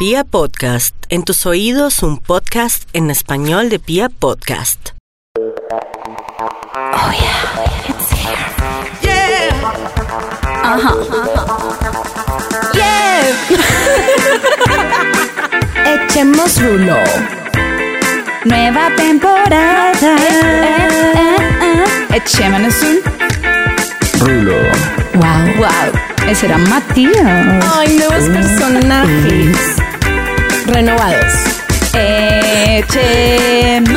Pia Podcast, en tus oídos un podcast en español de Pia Podcast. Oh yeah, it's here. Yeah. Ajá. Yeah. Echemos rulo. Nueva temporada. Eh, eh, eh, Echémonos un Rulo. Wow, wow. Ese era Matías. Ay, nuevos personajes. Renovados. Echemos.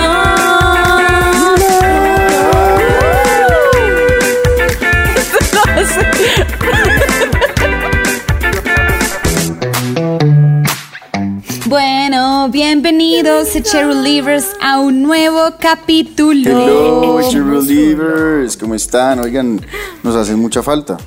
Bueno, bienvenidos Echero Livers a un nuevo capítulo. Hello, Cheryl Leavers. ¿Cómo están? Oigan, nos hacen mucha falta.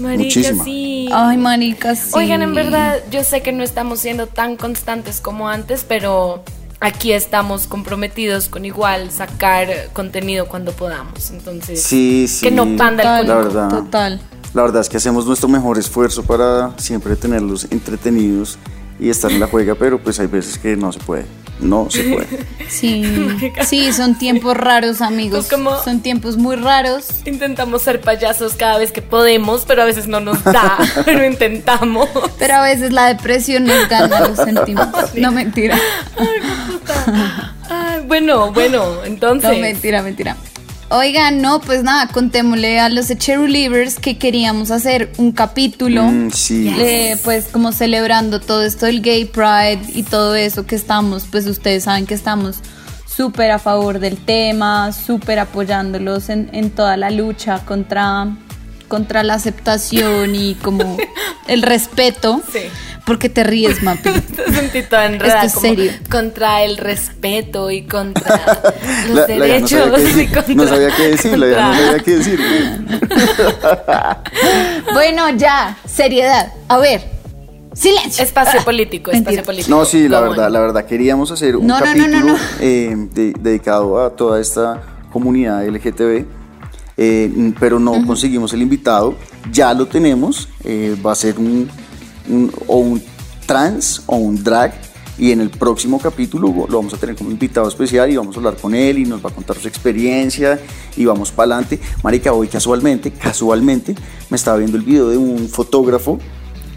Marica, Muchísima. sí. Ay, marica, sí. Oigan, en verdad, yo sé que no estamos siendo tan constantes como antes, pero aquí estamos comprometidos con igual sacar contenido cuando podamos. Entonces, Sí, sí. que no panda el Total, La cónico. verdad. Total. La verdad es que hacemos nuestro mejor esfuerzo para siempre tenerlos entretenidos y estar en la juega, pero pues hay veces que no se puede. No se puede. Sí, sí, son tiempos raros, amigos. Pues como- Son tiempos muy raros. Intentamos ser payasos cada vez que podemos, pero a veces no nos da, pero intentamos. Pero a veces la depresión nos gana, lo sentimos. No mentira. Ay, bueno, bueno, entonces. No mentira, mentira. Oigan, no, pues nada, contémosle a los Echero Livers que queríamos hacer un capítulo. Mm, sí. eh, pues como celebrando todo esto del Gay Pride y todo eso que estamos, pues ustedes saben que estamos súper a favor del tema, súper apoyándolos en, en toda la lucha contra, contra la aceptación y como el respeto. Sí. Porque te ríes, Mapi. Te sentí toda enredada, Esto es como serio. contra el respeto y contra los La- la derechos no sabía qué y decir, contra, no sabía qué decir, la vieja no contra- sabía qué decir. bueno, ya, seriedad. A ver, silencio. Espacio Ah, político, mentira. espacio político. No, sí, la verdad, la verdad, queríamos hacer un No, no, no, capítulo no, no. eh, de- dedicado a toda esta comunidad LGTB, eh, pero no conseguimos el invitado. Ya lo tenemos, eh, va a ser un, un- o un trans o un drag. Y en el próximo capítulo lo vamos a tener como invitado especial y vamos a hablar con él y nos va a contar su experiencia y vamos para adelante. Marica, hoy casualmente, casualmente, me estaba viendo el video de un fotógrafo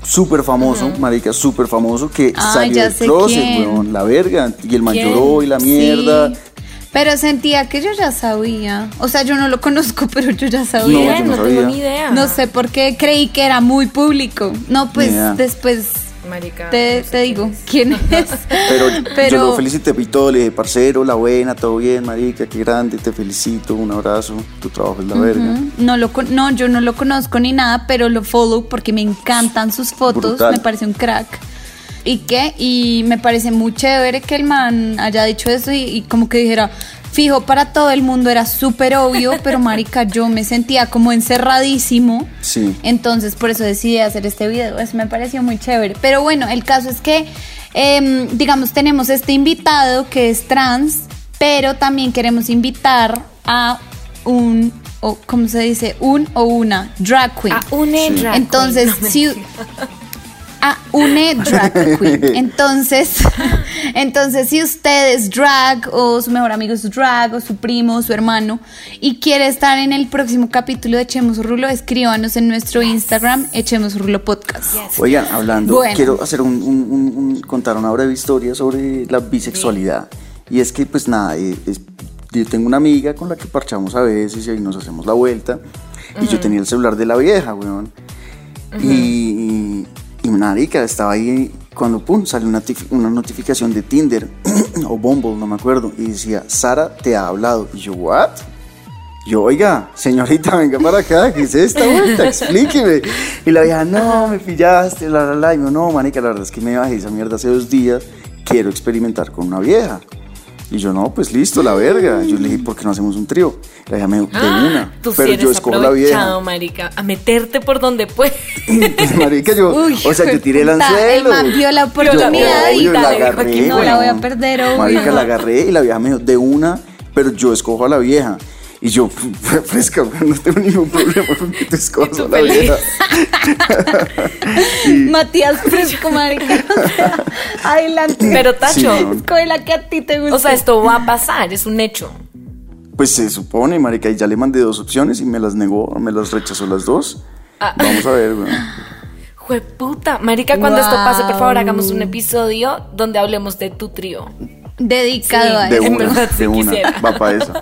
súper famoso, marica, súper famoso, que salió del closet, weón, la verga, y el man lloró y la mierda. Sí, pero sentía que yo ya sabía. O sea, yo no lo conozco, pero yo ya No, sabía. yo no tengo ni idea. No sé por qué creí que era muy público. No, pues después Marica. te, no sé te digo quién es. Pero, Pero- yo lo felicité y todo, le dije, parcero, la buena, todo bien, marica, qué grande, te felicito, un abrazo, tu trabajo es la verga. Ujú. No, lo, con- no, yo no lo conozco ni nada, pero lo follow porque me encantan sus fotos. Brutal. Me parece un crack. ¿Y qué? Y me parece muy chévere que el man haya dicho eso y, y como que dijera, fijo, para todo el mundo era súper obvio, pero marica, yo me sentía como encerradísimo. Sí. Entonces por eso decidí hacer este video. Eso me pareció muy chévere. Pero bueno, el caso es que, em, digamos, tenemos este invitado que es trans, pero también queremos invitar a un, o, ¿cómo se dice? Un o una drag queen. A une Sí. drag Entonces, queen. No, si... A une drag queen. Entonces, entonces, si usted es drag o su mejor amigo es drag o su primo o su hermano y quiere estar en el próximo capítulo de Echemos Rulo, escríbanos en nuestro Instagram, Echemos Rulo Podcast. Oigan, hablando, Bueno. quiero hacer un, un- un- un- contar una breve historia sobre la bisexualidad. Y es que, pues nada, eh, es- yo tengo una amiga con la que parchamos a veces y ahí nos hacemos la vuelta. Y yo tenía el celular de la vieja, weón. Y, y marica, estaba ahí cuando, pum, salió una, una notificación de Tinder o Bumble, no me acuerdo. Y decía, Sara te ha hablado. Y yo, ¿what? Yo, oiga, señorita, venga para acá, ¿qué es esta vuelta? Explíqueme. Y la vieja, no, me pillaste, la, la, la. Y yo, no, manica, la verdad es que me bajé esa mierda hace dos días, quiero experimentar con una vieja. Y yo, no, pues listo, la verga. Yo le dije, ¿por qué no hacemos un trío? La vieja me dijo, de una. Ah, Tú sí Pero eres yo escojo la vieja. marica, a meterte por donde puedes. Marica, yo, Uy, o sea, yo tiré el anzuelo. el man vio la oportunidad Yo, y la agarré, aquí no la voy a perder, obvio. Marica, la agarré y la vieja me dijo, de una, pero yo escojo a la vieja. Y yo, "Fue fresca, no tengo ningún problema con que te escojas la vieja. Matías Fresco, marica. O sea, adelante. Pero Tacho, Sí, no. Escoge la que a ti te gusta. o sea, esto va a pasar, es un hecho. Pues se supone, marica, y ya le mandé dos opciones y me las negó, me las rechazó las dos. Ah. Vamos a ver, weón. Jueputa, marica, cuando esto pase, por favor, hagamos un episodio donde hablemos de tu trío. Dedicado a Sí. De eso. En una, de una. quisiera. Va para eso.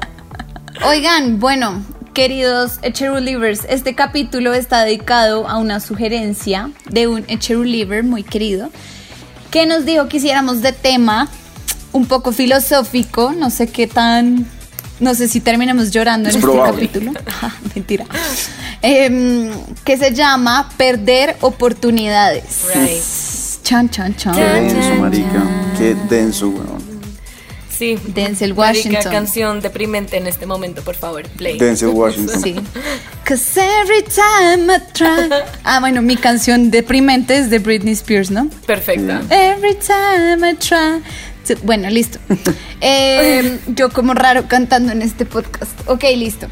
Oigan, bueno, queridos Echerulivers, este capítulo está dedicado a una sugerencia de un Echeruliver muy querido que nos dijo que hiciéramos de tema un poco filosófico, no sé qué tan, no sé si terminemos llorando Es en este capítulo, Ah, mentira, Em, que se llama Perder Oportunidades. Right. Chan, chan, chan. Qué denso, marica. Qué denso, weón. Sí. Denzel Marica, Washington. canción deprimente en este momento, por favor, play. Denzel Washington. Sí. Cause every time I try. Ah, bueno, mi canción deprimente es de Britney Spears, ¿no? Perfecta. Every time I try. to- Bueno, listo. Eh, yo como raro cantando en este podcast. Ok, listo.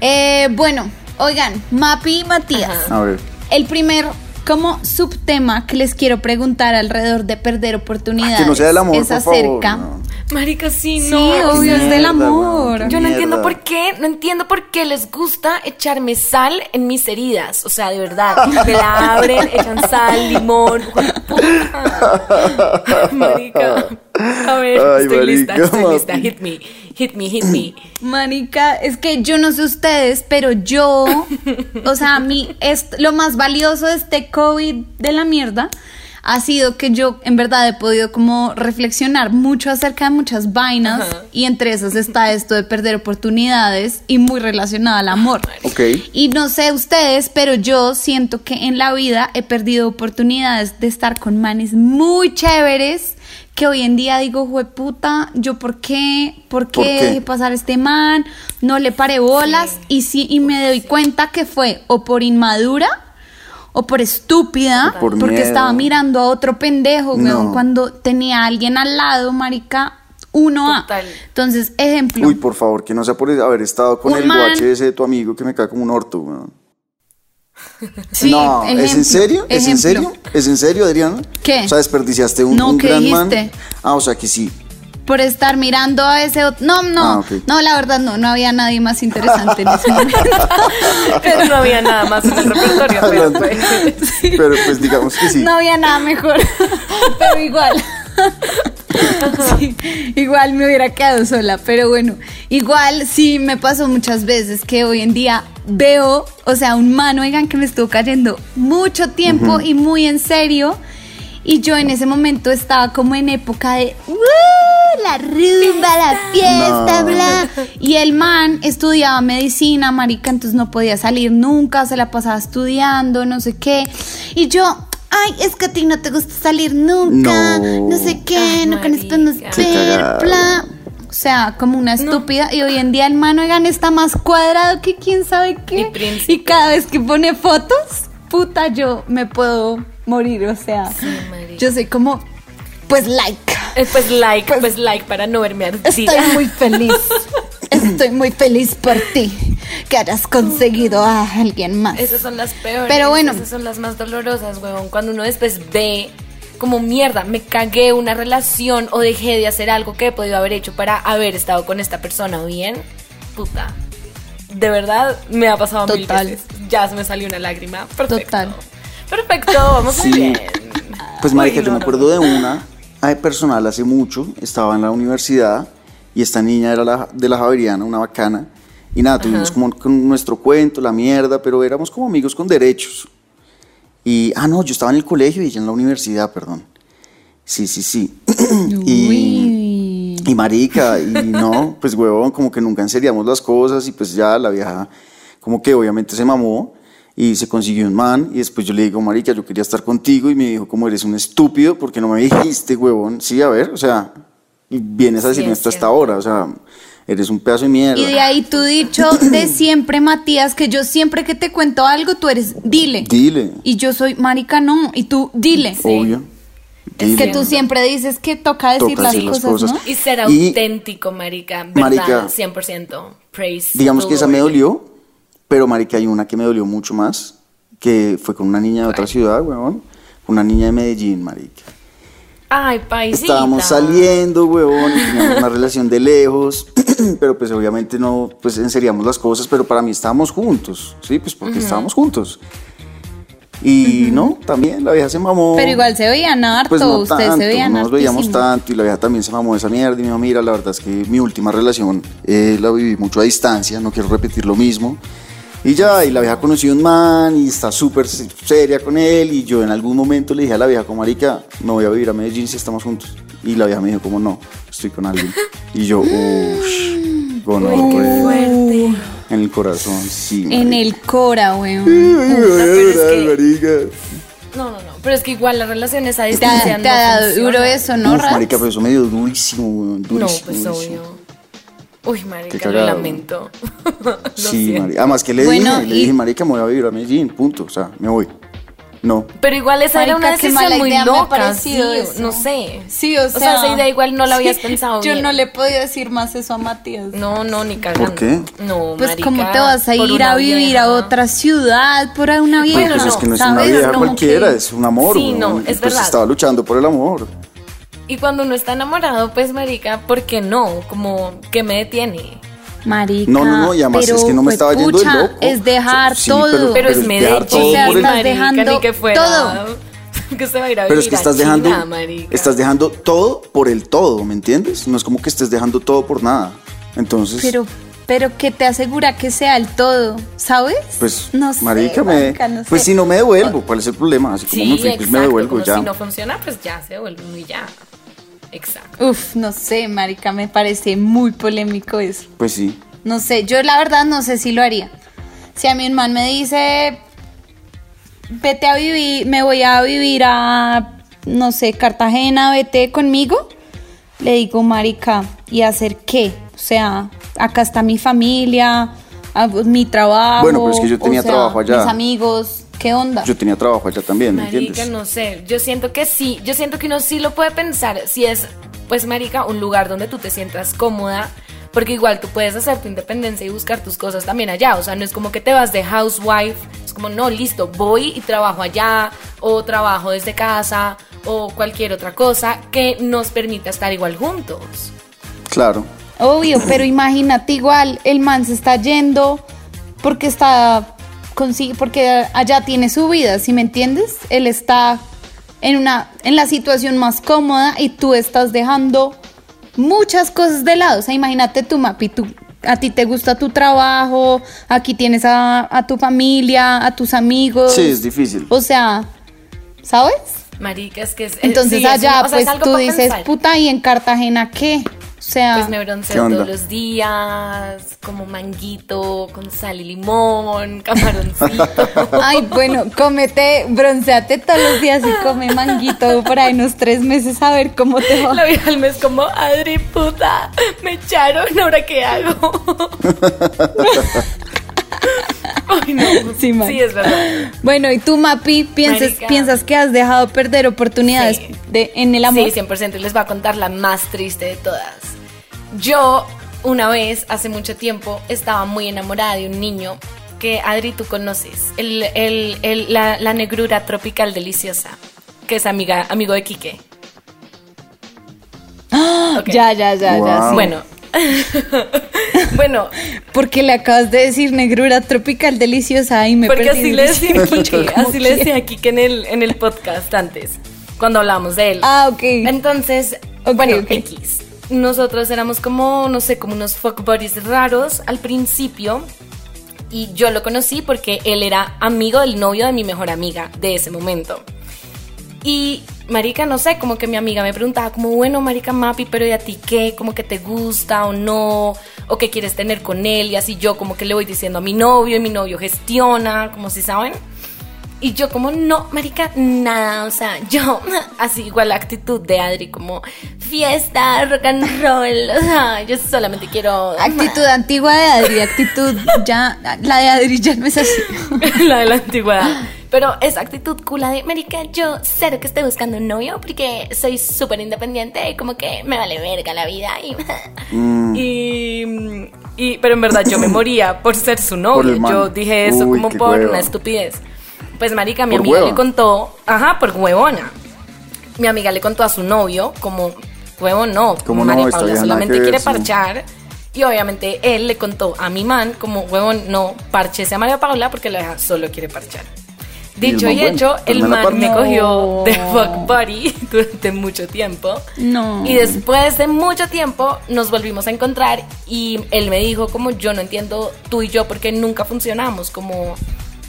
Eh, bueno, oigan, Mapi y Matías. A ver. El primer como subtema que les quiero preguntar alrededor de perder oportunidades Que no sea del amor, es por favor. acerca. no. Marica, sí, Sí, no. obvio, es del amor. Yo no entiendo por qué, no entiendo por qué les gusta echarme sal en mis heridas. O sea, de verdad, me la abren, echan sal, limón. jueputa. Marica. A ver, Ay, estoy lista, marica, estoy lista. Hit me, hit me, hit me. Manica, es que yo no sé ustedes, pero yo, o sea, a mí es lo más valioso de este COVID de la mierda ha sido que yo en verdad he podido como reflexionar mucho acerca de muchas vainas Ajá. y entre esas está esto de perder oportunidades y muy relacionada al amor. Ok. Y no sé ustedes, pero yo siento que en la vida he perdido oportunidades de estar con manes muy chéveres que hoy en día digo, puta, yo por qué, por qué, ¿Por qué? dejé pasar este man, no le paré bolas y sí y me doy cuenta que fue o por inmadura o por estúpida, O por porque miedo. estaba mirando a otro pendejo, weón, No. cuando tenía a alguien al lado, marica, uno a. Entonces, ejemplo. Uy, por favor, que no sea por haber estado con el man- guache ese de tu amigo que me cae como un orto, weón. sí, no, ¿es en serio? ¿Es en serio? ¿Es en serio, Adriana? ¿Qué? O sea, desperdiciaste un, No, un ¿qué gran man. dijiste? Ah, o sea que sí. Por estar mirando a ese otro. No, no, Ah, no, la verdad no, no había nadie más interesante en ese momento. Pero no había nada más en el repertorio. pero pues. Pero pues digamos que sí. No había nada mejor, pero igual. Sí, igual me hubiera quedado sola, pero bueno, igual sí me pasó muchas veces que hoy en día veo, o sea, un man, oigan, que me estuvo cayendo mucho tiempo y muy en serio. Y yo en ese momento estaba como en época de "Uh, la rumba, la fiesta, No. bla. Y el man estudiaba medicina, marica, entonces no podía salir nunca, se la pasaba estudiando, no sé qué. Y yo, ay, es que a ti no te gusta salir nunca, no, No. sé qué, Ay, no marica. Qué ver, cagada. bla. O sea, como una estúpida. Y hoy en día el man, oigan, está más cuadrado que quién sabe qué. Y. Y cada vez que pone fotos, puta, yo me puedo morir. O sea, yo soy como, pues like. Eh, Pues like, pues like para no verme ardida. Estoy muy feliz. Estoy muy feliz por ti. Que hayas conseguido a alguien más. Esas son las peores. Pero bueno. Esas son las más dolorosas, huevón. Cuando uno después ve como mierda, me cagué una relación o dejé de hacer algo que he podido haber hecho para haber estado con esta persona bien. Puta. De verdad, me ha pasado mil Total. veces. Ya se me salió una lágrima. Perfecto. Total. Perfecto, vamos muy Sí. bien. Pues marica, yo me acuerdo de una ay, personal hace mucho, estaba en la universidad y esta niña era la, de la Javeriana, una bacana. Y nada, tuvimos como con nuestro cuento, la mierda, pero éramos como amigos con derechos. Y, ah, no, yo estaba en el colegio y ella en la universidad, perdón. Sí, sí, sí. y, y marica, y no, pues huevón, como que nunca enseriamos las cosas y pues ya la vieja, como que obviamente se mamó y se consiguió un man y después yo le digo, marica, yo quería estar contigo y me dijo, como eres un estúpido, porque no me dijiste, huevón? Sí, a ver, o sea, y vienes a decirme es esto hasta ahora, o sea, eres un pedazo de mierda. Y de ahí tu dicho de siempre, Matías, que yo siempre que te cuento algo, tú eres dile. Dile, Y yo soy marica, no. Y tú dile. obvio. Es que tú siempre dices que toca decir, Toca las, decir las cosas, cosas. ¿no? Y ser Y- auténtico, marica. Verdad, Marica, 100%. Praise. Digamos que esa me dolió, pero marica, hay una que me dolió mucho más, que fue con una niña de otra ciudad, weón. Una niña de Medellín, marica. Ay, paisita. Estábamos saliendo, weón, y teníamos una relación de lejos, pero pues obviamente no, pues enseríamos las cosas, pero para mí estábamos juntos, ¿sí? Pues porque estábamos juntos. Y no, también la vieja se mamó. Pero igual se veían harto, Pues no ustedes tanto, se veían no nos veíamos tanto y la vieja también se mamó de esa mierda y me dijo, mira, la verdad es que mi última relación eh, la viví mucho a distancia, no quiero repetir lo mismo. Y ya, y la vieja conoció un man y está súper se- seria con él y yo en algún momento le dije a la vieja como marica, me voy a vivir a Medellín si estamos juntos. Y la vieja me dijo como no, estoy con alguien. Y yo, uff, Fuerte. en el corazón, sí. En marica. el Cora, weón. pero es que- marica. No, no, no. Pero es que igual las relaciones a distancia no te ha dado duro eso, ¿no, Uf, marica, pero eso me dio durísimo, weón, No, durísimo. pues durísimo. obvio. Uy, marica, Qué lo lamento. Lo Sí, marica. Además que le Bueno, dije, le dije, marica, me voy a vivir a Medellín, punto. O sea, me voy. No. Pero igual esa era Marica, una qué decisión mala muy loca, parecido sí, no sé. Sí, o sea, O sea, esa idea igual no la habías sí, pensado Yo bien. no le podía decir más eso a Matías. No, no, ni cagando. ¿Por qué? No, Pues marica, cómo te vas a ir una a vivir vieja. a otra ciudad por una vieja. Bueno, pues es no, que no es una vieja cualquiera, que- es un amor. Sí, no, weón. es pues verdad. estaba luchando por el amor. Y cuando uno está enamorado, pues, marica, ¿por qué no? Como, ¿qué me detiene? Marica, No, no, no, y además pero, es que no me estaba yendo de loco. Es dejar Sí, todo. pero- Pero, es es dejar todo O sea, por el- estás marica, dejando ni que fuera... todo. que se va a ir a Pero es que estás dejando, marica. estás dejando todo por el todo, ¿me entiendes? No es como que estés dejando todo por nada. Entonces, Pero, pero que te asegura que sea el todo, ¿sabes? pues, no sé, marica, me, marica, no pues sé. si no me devuelvo, ¿cuál es el problema? Así como Sí, me fui, pues exacto, me devuelvo como ya. si no funciona, pues ya se devuelve y ya. Exacto. Uf, no sé, marica, me parece muy polémico eso. Pues sí. No sé, yo la verdad no sé si lo haría. Si a mi man me dice, vete a vivir, me voy a vivir a, no sé, Cartagena, vete conmigo, le digo, marica, ¿y hacer qué? O sea, acá está mi familia, mi trabajo. Bueno, pero es que yo o tenía sea, trabajo allá. Mis amigos, ¿qué onda? Yo tenía trabajo allá también, ¿me Marica, entiendes? no sé, yo siento que sí, yo siento que uno sí lo puede pensar, si es, pues, marica, un lugar donde tú te sientas cómoda, porque igual tú puedes hacer tu independencia y buscar tus cosas también allá, o sea, no es como que te vas de housewife, es como, no, listo, voy y trabajo allá, o trabajo desde casa, o cualquier otra cosa que nos permita estar igual juntos. Claro. Obvio, pero imagínate igual, el man se está yendo porque está consigue porque allá tiene su vida, ¿sí me entiendes? Él está en una en la situación más cómoda y tú estás dejando muchas cosas de lado. O sea, imagínate tu Mapi, tú a ti te gusta tu trabajo, aquí tienes a, a tu familia, a tus amigos. Sí, es difícil. O sea, ¿sabes? Marica, es que es... Entonces sí, es allá, un- o sea, es pues tú dices, pensar. puta, ¿y en Cartagena qué? O sea, Pues me ¿Qué bronceo todos los días, como manguito con sal y limón, camaroncito. Ay, bueno, cómete, bronceate todos los días y come manguito por ahí unos tres meses a ver cómo te va. La vieja al mes como, Adri, puta, me echaron, ¿ahora qué hago? Ay, no. Sí. Sí, es verdad. Bueno, y tú, Mapi, piensas, Marica. piensas que has dejado perder oportunidades Sí. de, en el amor. Sí, 100%. Y les voy a contar la más triste de todas. Yo, una vez, hace mucho tiempo, estaba muy enamorada de un niño que, Adri, tú conoces. El, el- el- la, la negrura tropical deliciosa, que es amiga, amigo de Quique. Ok. Ya, ya, ya, ya. Wow. sí. Bueno. bueno, Porque le acabas de decir negrura tropical deliciosa y me Porque perdí así le decía a así le que- decía a Kike en el, en el podcast antes, cuando hablábamos de él. Ah, ok. Entonces, Ok, bueno. X. Nosotros éramos como, no sé, como unos fuck buddies raros al principio. Y yo lo conocí porque él era amigo del novio de mi mejor amiga de ese momento. Y, marica, no sé, como que mi amiga me preguntaba como, bueno, marica Mapi, pero ¿y a ti qué? Como que te gusta o no, o qué quieres tener con él, y así yo como que le voy diciendo a mi novio, y mi novio gestiona, como si saben. Y yo como, no, marica, nada, o sea, yo, así igual la actitud de Adri, como fiesta, rock and roll, o sea, yo solamente quiero... Actitud antigua de Adri, actitud ya, la de Adri ya no es así. la de la antigüedad. Pero esa actitud cula de, marica, yo cero que estoy buscando un novio porque soy súper independiente y como que me vale verga la vida. Y, Mm. y, y- pero en verdad yo me moría por ser su novio. Yo dije eso Uy, como por una estupidez. Pues marica, mi Por amiga hueva. le contó, ajá, por huevona. Mi amiga le contó a su novio como, huevo no, Como no, María esta Paula solamente ver, quiere sí. parchar. Y obviamente él le contó a mi man como, huevón, no, parchese a María Paula porque la vieja solo quiere parchar. Y el Dicho y bueno, hecho, pues el man me cogió de No. fuck buddy durante mucho tiempo. No. Y después de mucho tiempo nos volvimos a encontrar y él me dijo como yo no entiendo tú y yo porque nunca funcionamos, como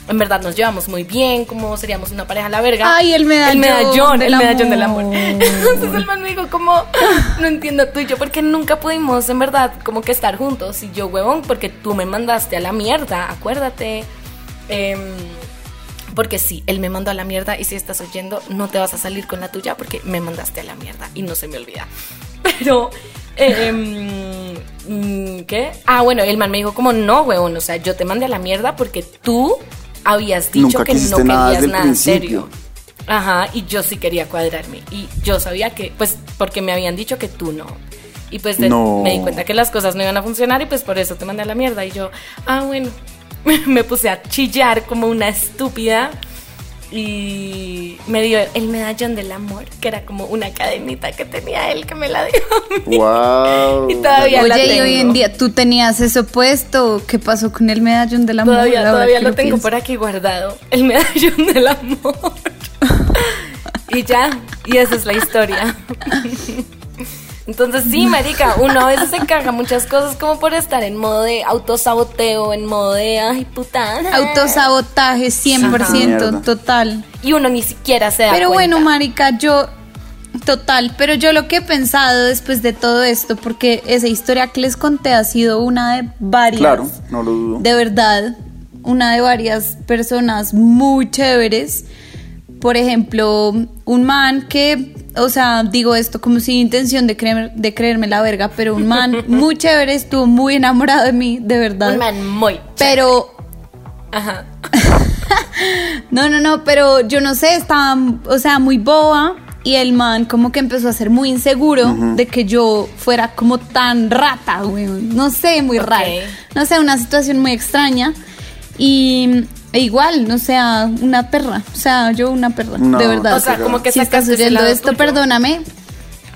en verdad nos llevamos muy bien, como seríamos una pareja a la verga. Ay, el medallón El medallón, del el medallón del amor. amor. Entonces el man me dijo como no entiendo tú y yo porque nunca pudimos en verdad como que estar juntos y yo huevón porque tú me mandaste a la mierda, acuérdate. Em, porque sí, él me mandó a la mierda y si estás oyendo, no te vas a salir con la tuya porque me mandaste a la mierda y no se me olvida. Pero, em, mm, ¿qué? Ah, bueno, el man me dijo como, no, huevón, o sea, yo te mandé a la mierda porque tú habías dicho Nunca que no nada querías el nada en serio. Ajá, y yo sí quería cuadrarme. Y yo sabía que, pues, porque me habían dicho que tú no. Y pues de- No. me di cuenta que las cosas no iban a funcionar y pues por eso te mandé a la mierda. Y yo, ah, bueno, me puse a chillar como una estúpida y me dio el medallón del amor, que era como una cadenita que tenía él que me la dio. a mí. Wow. Y todavía la Oye, y hoy tengo. en día tú tenías eso puesto. ¿Qué pasó con el medallón del amor? Todavía, Ahora todavía que lo tengo por aquí guardado, el medallón del amor. y ya, y esa es la historia. Entonces sí, marica, uno a veces se caga muchas cosas como por estar en modo de autosaboteo, en modo de, ay, puta. Autosabotaje 100% Mierda. total. Y uno ni siquiera se da Pero bueno, marica, yo total, pero yo lo que he pensado después de todo esto, porque esa historia que les conté ha sido una de varias. Claro, no lo dudo. De verdad, una de varias personas muy chéveres. Por ejemplo, un man que, o sea, digo esto como sin intención de, creer, de creerme la verga, pero un man muy chévere, estuvo muy enamorado de mí, de verdad. Un man muy. Pero Ajá. no, no, no, pero yo no sé, estaba, o sea, muy boba y el man como que empezó a ser muy inseguro de que yo fuera como tan rata, güey. No sé, muy Ok. raro. No sé, una situación muy extraña. Y e igual, no sea, una perra. O sea, yo una perra, No, de verdad. O sea, como que si estás oyendo esto, tuyo. perdóname.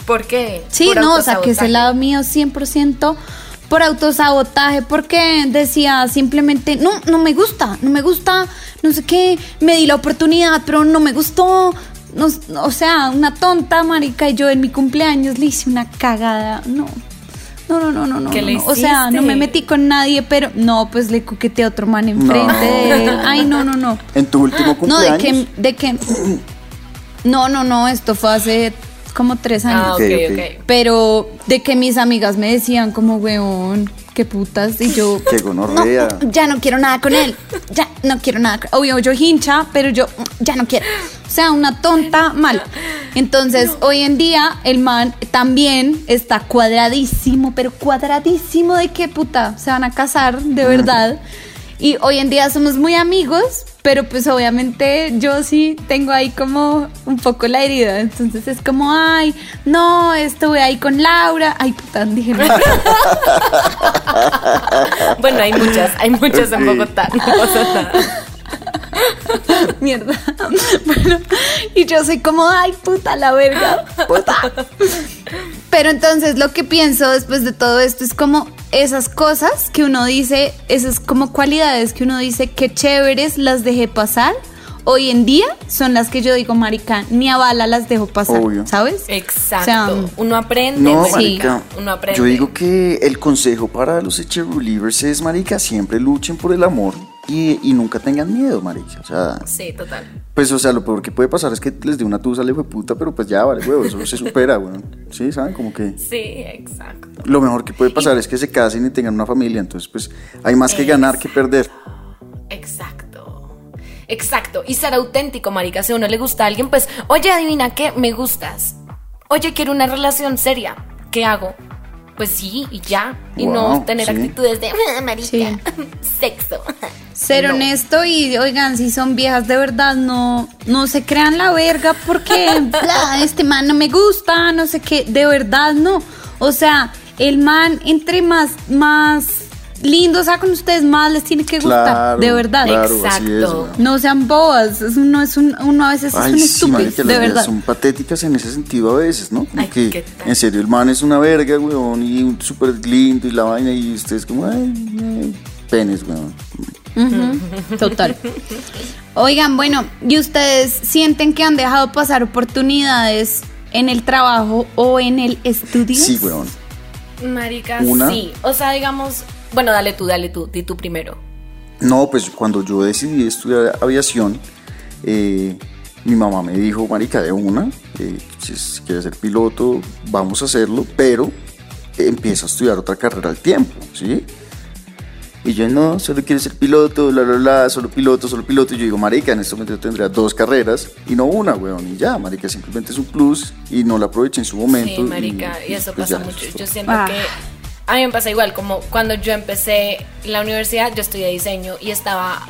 ¿Por qué? Sí, Por no, o sea, que ese autosabotaje. lado mío 100% por autosabotaje, porque decía simplemente, no, no me gusta, no me gusta, no sé qué, me di la oportunidad, pero no me gustó. No, o sea, una tonta marica y yo en mi cumpleaños le hice una cagada, no. No, no, no, no, no. ¿Qué no, le no. O sea, no me metí con nadie, pero no, pues le coqueteé a otro man enfrente No. de él. Ay, no, no, no. En tu último No, de cumpleaños. que, de que. No, no, no, esto fue hace como tres años. Ah, ok, Ok, ok. ok. Pero de que mis amigas me decían como, weón, qué putas. Y yo, Qué gonorrea. no, ya no quiero nada con él. Ya no quiero nada. con- Obvio, yo hincha, pero yo mm, ya no quiero. O sea, una tonta mal. Entonces, hoy en día, el man también está cuadradísimo, pero cuadradísimo de qué puta se van a casar, de verdad. Y hoy en día somos muy amigos, pero pues obviamente yo sí tengo ahí como un poco la herida. Entonces es como, ay, no, estuve ahí con Laura. Ay, puta, dije, no. Bueno, hay muchas, hay muchas en. Bogotá, no pasa nada. mierda. Bueno, y yo soy como, ay, puta la verga, puta. Pero entonces lo que pienso después de todo esto es como esas cosas que uno dice, esas como cualidades que uno dice que chéveres las dejé pasar. Hoy en día son las que yo digo, marica, ni a bala las dejo pasar, Obvio. ¿sabes? Exacto. O sea, uno aprende, No, marica. Uno aprende. Yo digo que el consejo para los Relievers es, marica, siempre luchen por el amor y, y nunca tengan miedo, marica. O sea, Sí, total. pues, o sea, lo peor que puede pasar es que les dé una tusa le fue puta, pero pues ya, vale, huevo, eso se supera, weón. Sí, ¿saben? Como que Sí, exacto. lo mejor que puede pasar es que se casen y tengan una familia. Entonces, pues, hay más que ganar que perder. Exacto. Exacto. Y ser auténtico, marica. Si a uno le gusta a alguien, pues, oye, adivina qué, me gustas. Oye, quiero una relación seria. ¿Qué hago? Pues sí, y ya. Y Wow, no tener sí. actitudes de "Ah, marica, Sí. sexo. Ser No. honesto y oigan, si son viejas de verdad, no, no se crean la verga porque bla, este man no me gusta, no sé qué, de verdad no. O sea, el man entre más, más lindo sea con ustedes, más les tiene que gustar, Claro, de verdad. claro, así es, Exacto. No sean bobas, es uno, es un, uno a veces es un sí, estúpido, marica, de verdad. son patéticas en ese sentido a veces, ¿no? Como Ay, que, en serio, el man es una verga, weón, y un súper lindo y la vaina, y ustedes como, ay, ay, penes, weón. Total. Oigan, bueno, ¿y ustedes sienten que han dejado pasar oportunidades en el trabajo o en el estudio? Sí, weón. Marica, Una. sí. O sea, digamos, bueno, dale tú, dale tú, di tú primero. No, pues cuando yo decidí estudiar aviación, eh, mi mamá me dijo, marica, de una, eh, si quieres ser piloto, vamos a hacerlo, pero empieza a estudiar otra carrera al tiempo, ¿sí? Y yo, no, solo quiero ser piloto, la, la, la, solo piloto, solo piloto. Y yo digo, marica, en este momento yo tendría dos carreras y no una, weón. Y ya, marica, simplemente es un plus y no la aproveché en su momento. Sí, marica, y, eso pues pasa ya, mucho. eso es Yo siento Ah. que a mí me pasa igual, como cuando yo empecé la universidad, yo estudié diseño y estaba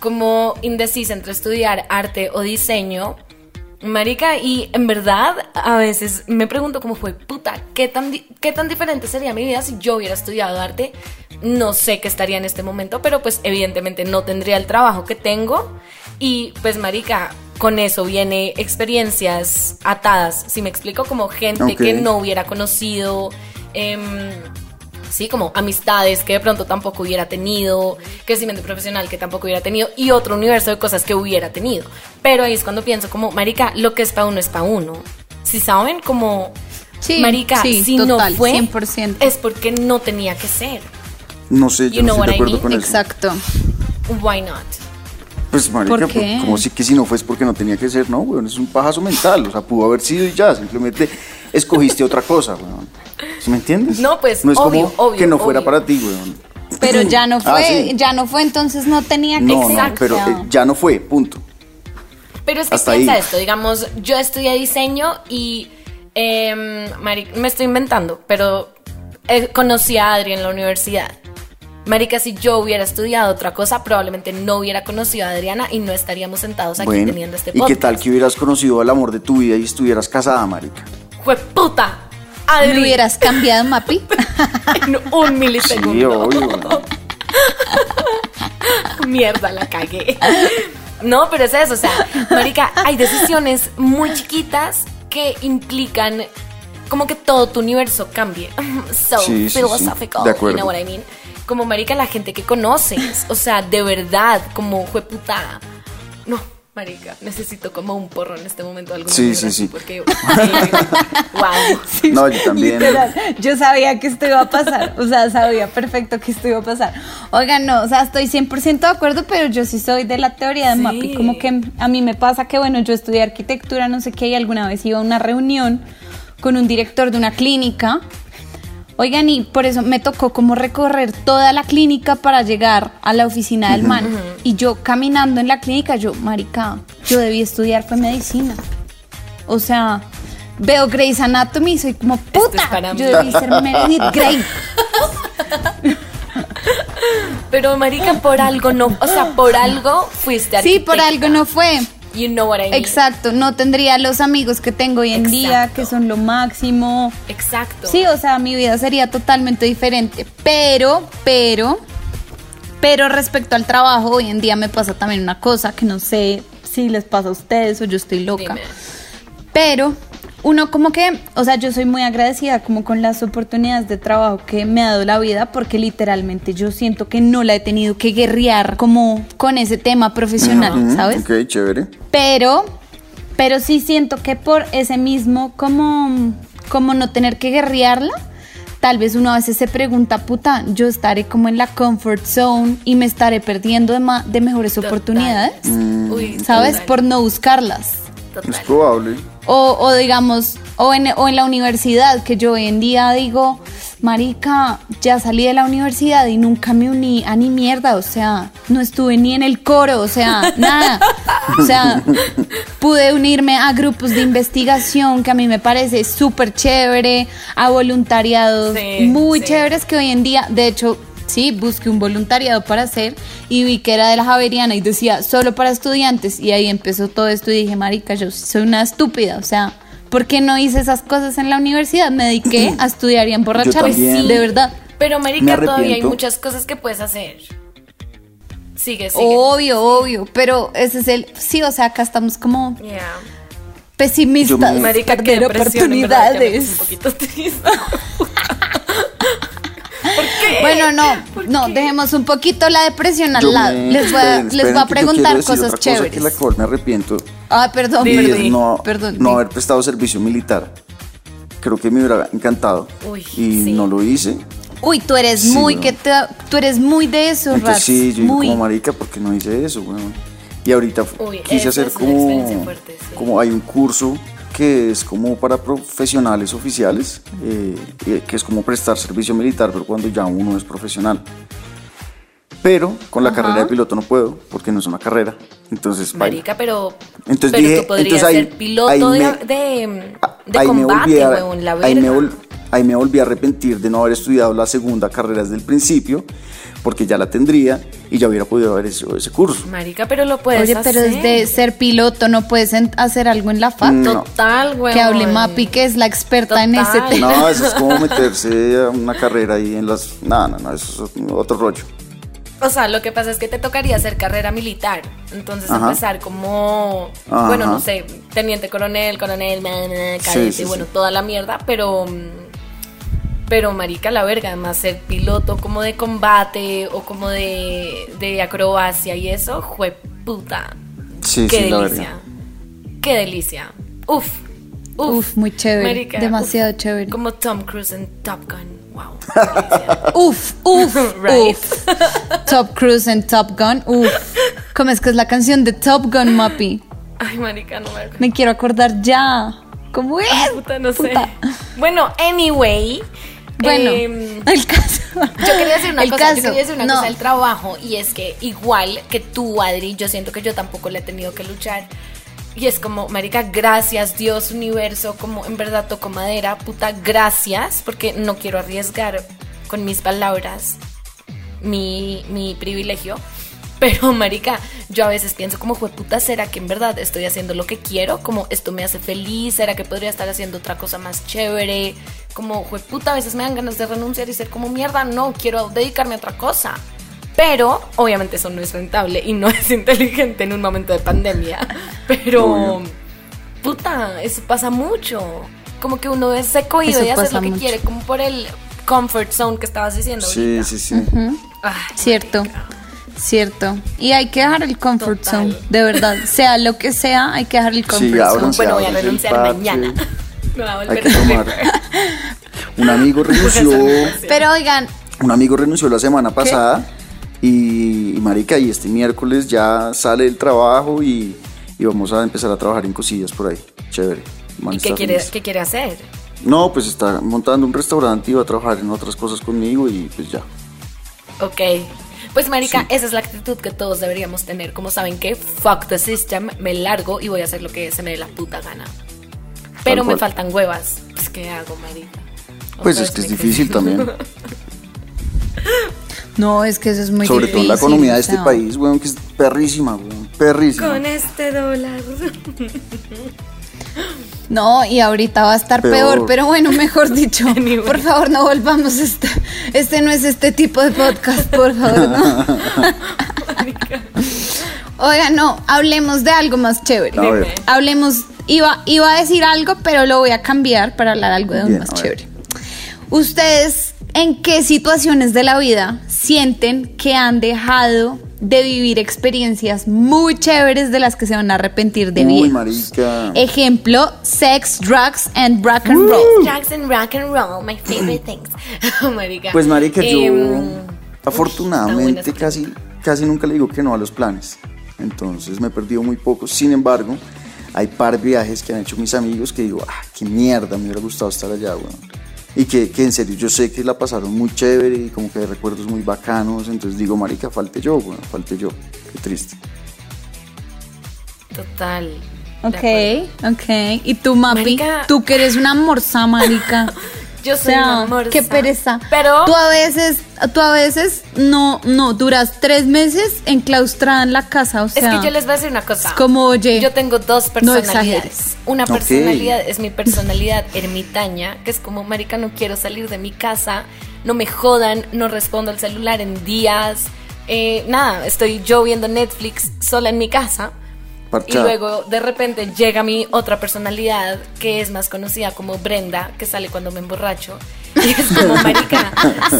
como indecisa entre estudiar arte o diseño. Marica, y en verdad a veces me pregunto cómo fue, puta, ¿qué tan, ¿qué tan diferente sería mi vida si yo hubiera estudiado arte? No sé qué estaría en este momento, pero pues evidentemente no tendría el trabajo que tengo. Y pues, Marica, con eso viene experiencias atadas, si me explico, como gente que no hubiera conocido. em, Sí, como amistades que de pronto tampoco hubiera tenido, crecimiento profesional que tampoco hubiera tenido y otro universo de cosas que hubiera tenido. Pero ahí es cuando pienso como, marica, lo que es para uno es para uno. Si saben, como, Sí, marica, sí, si total, no fue, 100%. es porque no tenía que ser. No sé, You yo no know estoy de I acuerdo mean? con eso. Exacto. Why not? Pues, marica, ¿Por qué? como si que si no fue es porque no tenía que ser, no, weón, es un pajazo mental, o sea, pudo haber sido y ya, simplemente escogiste otra cosa, weón. ¿Sí me entiendes? No, pues, No es obvio, como obvio, que no fuera obvio. para ti, weón. Pero ya no Ah, fue, sí. ya no fue, entonces no tenía que No, ser. no, pero eh, ya no fue, punto. Pero es que Hasta piensa ahí. esto, digamos, yo estudié diseño y em, mari- me estoy inventando, pero eh, conocí a Adri en la universidad. Marica, si yo hubiera estudiado otra cosa, probablemente no hubiera conocido a Adriana y no estaríamos sentados aquí Bueno, teniendo este ¿y qué podcast. tal que hubieras conocido al amor de tu vida y estuvieras casada, marica? ¡Jue puta! Adri, ¿Me hubieras cambiado, Mapi? en un Sí, milisegundo. obvio. Mierda, la cagué. No, pero es eso, o sea, marica, hay decisiones muy chiquitas que implican como que todo tu universo cambie. So Sí, sí, sí. philosophical, De acuerdo. you know what I mean? Como marica, la gente que conoces, o sea, de verdad, como jueputa. No, marica, necesito como un porro en este momento, algo Sí, sí, sí. Porque, wow. No, yo también. Literal, yo sabía que esto iba a pasar, o sea, sabía perfecto que esto iba a pasar. Oigan, no, o sea, estoy 100% de acuerdo, pero yo sí soy de la teoría de Sí. Mapi, como que a mí me pasa que, bueno, yo estudié arquitectura, no sé qué, y alguna vez iba a una reunión con un director de una clínica. Oigan, y por eso me tocó como recorrer toda la clínica para llegar a la oficina del man. Y yo caminando en la clínica, yo, marica, yo debí estudiar fue medicina. O sea, veo Grey's Anatomy y soy como, es puta, para yo mí". debí ser Meredith Grey. Pero marica, por algo no, o sea, por algo fuiste Sí, por arquitecta. algo no fue. You know what I mean. Exacto, no tendría los amigos que tengo hoy en día, que son lo máximo. Exacto. Sí, o sea, mi vida sería totalmente diferente. Pero, pero, pero respecto al trabajo, hoy en día me pasa también una cosa que no sé si les pasa a ustedes o yo estoy loca. Dime. Pero uno como que, o sea, yo soy muy agradecida como con las oportunidades de trabajo que me ha dado la vida porque literalmente yo siento que no la he tenido que guerrear como con ese tema profesional, ¿sabes? Ok, chévere. Pero, pero sí siento que por ese mismo, como, como no tener que guerrearla, tal vez uno a veces se pregunta, puta, yo estaré como en la comfort zone y me estaré perdiendo de, ma- de mejores Total. oportunidades, Uy, ¿sabes? total, Por no buscarlas. Total. Es probable. O, o digamos, o en, o en la universidad, que yo hoy en día digo, marica, ya salí de la universidad y nunca me uní a ni mierda, o sea, no estuve ni en el coro, o sea, nada. O sea, pude unirme a grupos de investigación que a mí me parece súper chévere, a voluntariados Sí, muy sí. chéveres que hoy en día, de hecho, sí, busqué un voluntariado para hacer y vi que era de la Javeriana y decía solo para estudiantes y ahí empezó todo esto y dije, marica, yo soy una estúpida, o sea, ¿por qué no hice esas cosas en la universidad? Me dediqué a estudiar y a emborracharme, también. de verdad. Pero, Marica, todavía hay muchas cosas que puedes hacer. Sigue, sigue. Obvio, obvio, pero ese es el, sí, o sea, acá estamos como Yeah. pesimistas, Yo me- Marica, perder oportunidades. un poquito triste. Bueno, no, ¿Por no, qué? dejemos un poquito la depresión al Yo lado. me- Les voy a, esperen, les voy a preguntar cosas otra cosa chéveres. que la cual me arrepiento Ah, perdón, y perdón. es no, perdón, no haber prestado servicio militar. Creo que me hubiera encantado Uy, y sí. no lo hice. Uy, tú eres Sí, muy que te- tú eres muy de eso, Entonces Rats. sí, yo muy. como marica, ¿por qué no hice eso? weón? Y ahorita Uy, quise hacer como, fuerte, sí. como hay un curso que es como para profesionales oficiales, eh, eh, que es como prestar servicio militar, pero cuando ya uno es profesional. Pero con la Ajá. carrera de piloto no puedo, porque no es una carrera. Entonces. Marica, pero, Entonces pero dije, tú podrías entonces ahí- ser piloto ahí de, me- de, de ahí me combate, volví a- huevón, la ahí, me ahí me volví a arrepentir de no haber estudiado la segunda carrera desde el principio, porque ya la tendría y ya hubiera podido haber hecho ese curso. Marica, pero lo puedes Oye, pero hacer. desde ser piloto no puedes hacer algo en la FAP. No. Total, güey. Que hable Mapi, que es la experta en ese Total. tema. No, eso es como meterse a una carrera ahí en las... No, no, no, eso es otro rollo. O sea, lo que pasa es que te tocaría hacer carrera militar. Entonces Ajá. empezar como, Ajá. bueno, no sé, teniente coronel, coronel, cadete, Sí, sí, bueno, sí. toda la mierda, pero mm, pero marica la verga, además ser piloto como de combate o como de, de acrobacia y eso, jue puta. Sí, Qué sí, la delicia. Qué delicia. Uf. Uf, Uf, muy chévere, Marica, demasiado uf. chévere. Como Tom Cruise en Top Gun. Wow. qué delicia. Uf, uf, Right. uf. Top Cruise en Top Gun, uf. ¿Cómo es que es la canción de Top Gun, Mapi? Ay, marica, no me acuerdo. Me quiero acordar ya. ¿Cómo es? Puta, no Puta. sé. Bueno, anyway. Bueno, em, el caso. yo quería decir una El cosa, caso, yo quería decir una no. cosa del trabajo y es que igual que tú, Adri, yo siento que yo tampoco le he tenido que luchar. Y es como, marica, gracias Dios, universo, como en verdad toco madera, puta, gracias, porque no quiero arriesgar con mis palabras mi, mi privilegio. Pero, marica, yo a veces pienso como, puta, ¿será que en verdad estoy haciendo lo que quiero? Como, esto me hace feliz, ¿será que podría estar haciendo otra cosa más chévere? Como, puta, a veces me dan ganas de renunciar y ser como, mierda, no, quiero dedicarme a otra cosa. Pero, obviamente eso no es rentable y no es inteligente en un momento de pandemia. Pero, puta, eso pasa mucho. Como que uno es se cohíbe Eso de hacer pasa lo que mucho. quiere, como por el comfort zone que estabas diciendo Sí, ahorita. sí, sí. Ay, Cierto, cierto. Y hay que dejar el comfort Total. zone, de verdad. Sea lo que sea, hay que dejar el comfort zone. ábranse. Bueno, voy a el renunciar mañana. Me va a Hay volver que a tomar. Un amigo renunció, Pero oigan, un amigo renunció la semana pasada y, y, marica, y este miércoles ya sale del trabajo y, y vamos a empezar a trabajar en cosillas por ahí. Chévere. Man ¿Y qué quiere, qué quiere hacer? No, pues está montando un restaurante y va a trabajar en otras cosas conmigo y pues ya. Ok. Pues marica, Sí. esa es la actitud que todos deberíamos tener. Como saben que fuck the system, me largo y voy a hacer lo que se me dé la puta gana. Pero me faltan huevas. Pues ¿qué hago, marica? Pues es que es difícil también. no, es que eso es muy Sobre todo en la difícil, economía de este país, weón, que es perrísima, weón. Perrísima. Con este dólar. No, y ahorita va a estar peor, Peor. pero bueno, mejor dicho, por favor no volvamos a este, este no es este tipo de podcast, por favor, no. Oiga, no, hablemos de algo más chévere. Hablemos, iba, iba a decir algo, pero lo voy a cambiar para hablar algo de Bien, más chévere. ¿Ustedes en qué situaciones de la vida sienten que han dejado de vivir experiencias muy chéveres de las que se van a arrepentir de Uy, marica. Ejemplo, sex, drugs and rock and roll. Drugs and rock and roll, my favorite things. marica. Pues marica, yo Em, afortunadamente casi, casi nunca le digo que no a los planes. Entonces me he perdido muy poco. Sin embargo, hay par de viajes que han hecho mis amigos que digo, ah, qué mierda, me hubiera gustado estar allá, weón. Y que, que en serio, yo sé que la pasaron muy chévere y como que hay recuerdos muy bacanos. Entonces digo, marica, falte yo, weón, falte yo. Qué triste. Total. Ok, ok. ¿Y tú, Mapi? Marica. Tú que eres una morsa, marica. Yo O soy sea, una morsa. qué pereza. Pero tú a veces, tú a veces no, no, duras tres meses enclaustrada en la casa, o es sea. que yo les voy a decir una cosa. es como, oye, Yo tengo dos no personalidades. exageres. una personalidad es mi personalidad ermitaña, que es como, marica, no quiero salir de mi casa, no me jodan, no respondo al celular en días. eh, nada, estoy yo viendo Netflix sola en mi casa. Y luego de repente llega mi otra personalidad que es más conocida como Brenda, que sale cuando me emborracho. Y es como marica,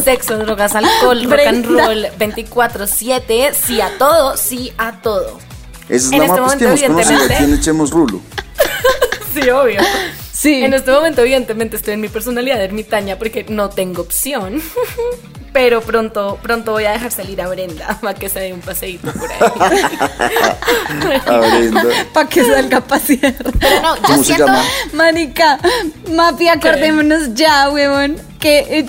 sexo, drogas, alcohol, rock and Brenda. roll, 24-7, sí a todo, sí a todo. Esa es en la este mapa que momento, hemos conocido. Aquí en Echemos Rulo. Sí, obvio. Sí. En este momento, evidentemente, estoy en mi personalidad ermitaña porque no tengo opción. Pero pronto, pronto voy a dejar salir a Brenda para que se dé un paseíto por ahí. A Brenda. para que salga a pasear. Pero no, yo ¿Cómo se siento. llama? Marica, Mapi, acordémonos ya, huevón, que eh,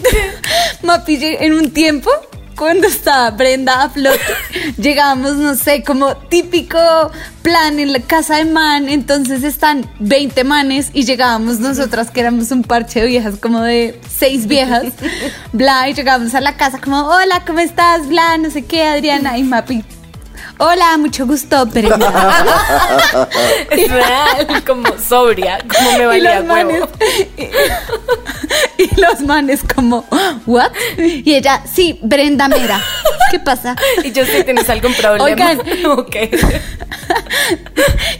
Mapi en un tiempo, cuando estaba Brenda a flote, llegábamos, no sé, como típico plan en la casa de man, entonces están 20 manes y llegábamos nosotras que éramos un parche de viejas, como de seis viejas, bla, y llegábamos a la casa como, hola, ¿cómo estás? Bla, no sé qué, Adriana, y Mapi. Hola, mucho gusto, Brenda. Es real, como sobria, como me y valía los manes huevo. y, y los manes como what y ella sí Brenda Mera qué pasa Y yo sí tienes algún problema. Oigan. Ok.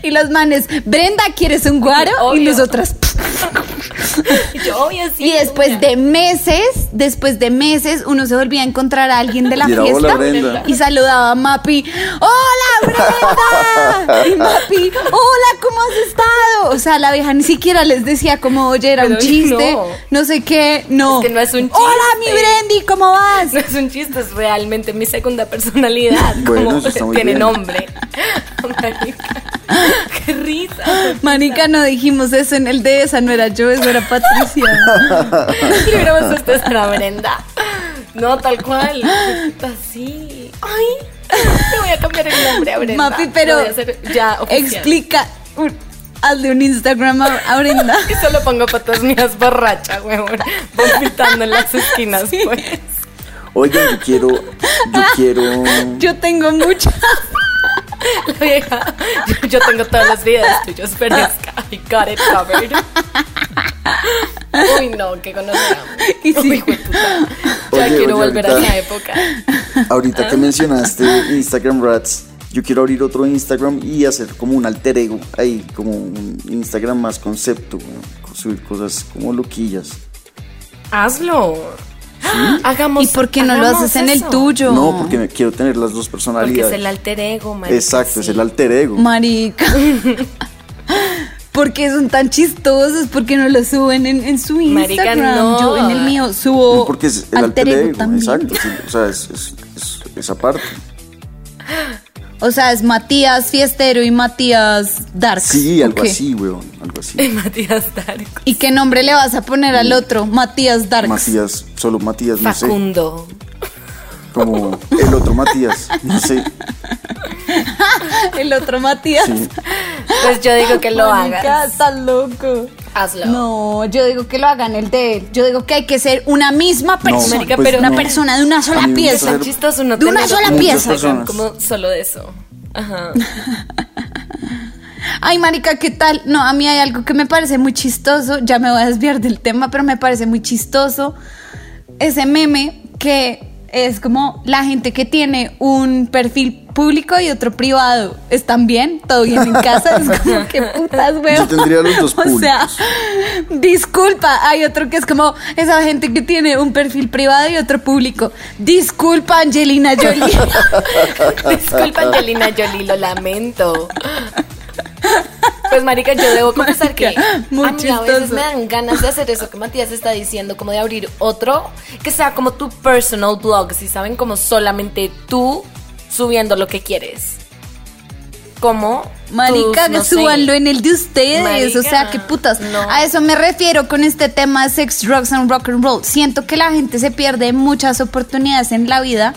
y los manes Brenda quieres un guaro y Obvio. nosotras Y yo, obvio, sí. y después de meses después de meses uno se volvía a encontrar a alguien de la Y fiesta y saludaba a Mapi hola Brenda y Mapi hola cómo has estado o sea la vieja ni siquiera les decía como oye era un chiste no. no. sé qué no Es que no es un hola mi chiste. Brendi cómo vas No es un chiste, es realmente mi segunda personalidad. Bueno, como eso está muy tiene bien. nombre. Marica, Qué risa. Manica, no dijimos eso en el de esa, no era yo, eso era Patricia. Y hubiéramos esta era Brenda. No, tal cual. Así. Ay, te voy a cambiar el nombre a Brenda. Mapi, pero voy a hacer ya oficial. explica, un- hazle un Instagram a, a Brenda. Y solo pongo patas mías borracha, huevón. Vomitando en las esquinas, pues. Oigan, yo quiero. Yo quiero. Yo tengo muchas. La vieja, yo, yo tengo todos los videos tuyos, Peresca. I got it covered. Uy, no, que conocemos. Y sí. Uy. Ya Oye, quiero oye, volver a esa época. Ahorita que mencionaste Instagram Rats, yo quiero abrir otro Instagram y hacer como un alter ego ahí, como un Instagram más concepto, subir cosas como loquillas. Hazlo. Hagamos. ¿Y por qué no lo haces en el tuyo? No, porque me quiero tener las dos Porque personalidades. es el alter ego, marica, Exacto, es el alter ego. Marica. ¿Por qué son tan chistosos? ¿Por qué no lo suben en, en su Marica, Instagram? no. Yo en el mío subo No, porque es el alter, ego, también. exacto. sí, o sea, es, es- es esa parte. O sea, es Matías Fiestero y Matías Dark. Sí, algo así, weón, algo así. Matías Dark. ¿Y qué nombre le vas a poner al otro? Matías Dark. Matías, solo Matías, no sé. Facundo. Como el otro Matías, no sé. El otro Matías. Sí. Pues yo digo que lo Marica, hagas. estás loco. Hazlo. No, yo digo que lo hagan el de él. Yo digo que hay que ser una misma persona. Pues pero una no. persona de una sola pieza. chistoso no De una sola pieza. Personas. Como solo de eso. Ajá. Ay, marica, ¿qué tal? No, a mí hay algo que me parece muy chistoso. Ya me voy a desviar del tema, pero me parece muy chistoso. Ese meme que es como la gente que tiene un perfil público y otro privado. ¿Están bien? ¿Todo bien en casa? Es como que putas, weón. Yo tendría los dos O sea, públicos. disculpa. Hay otro que es como esa gente que tiene un perfil privado y otro público. Disculpa, Angelina Jolie. Disculpa, Angelina Jolie, lo lamento. Pues, marica, yo debo confesar que muy a mí a veces me dan ganas de hacer eso que Matías está diciendo, como de abrir otro, que sea como tu personal blog, si saben, como solamente tú subiendo lo que quieres. Como Marica, tus, no sé, súbanlo en el de ustedes. Marica, o sea, qué putas. no. A eso me refiero con este tema de sex, drugs and rock and roll. Siento que la gente se pierde muchas oportunidades en la vida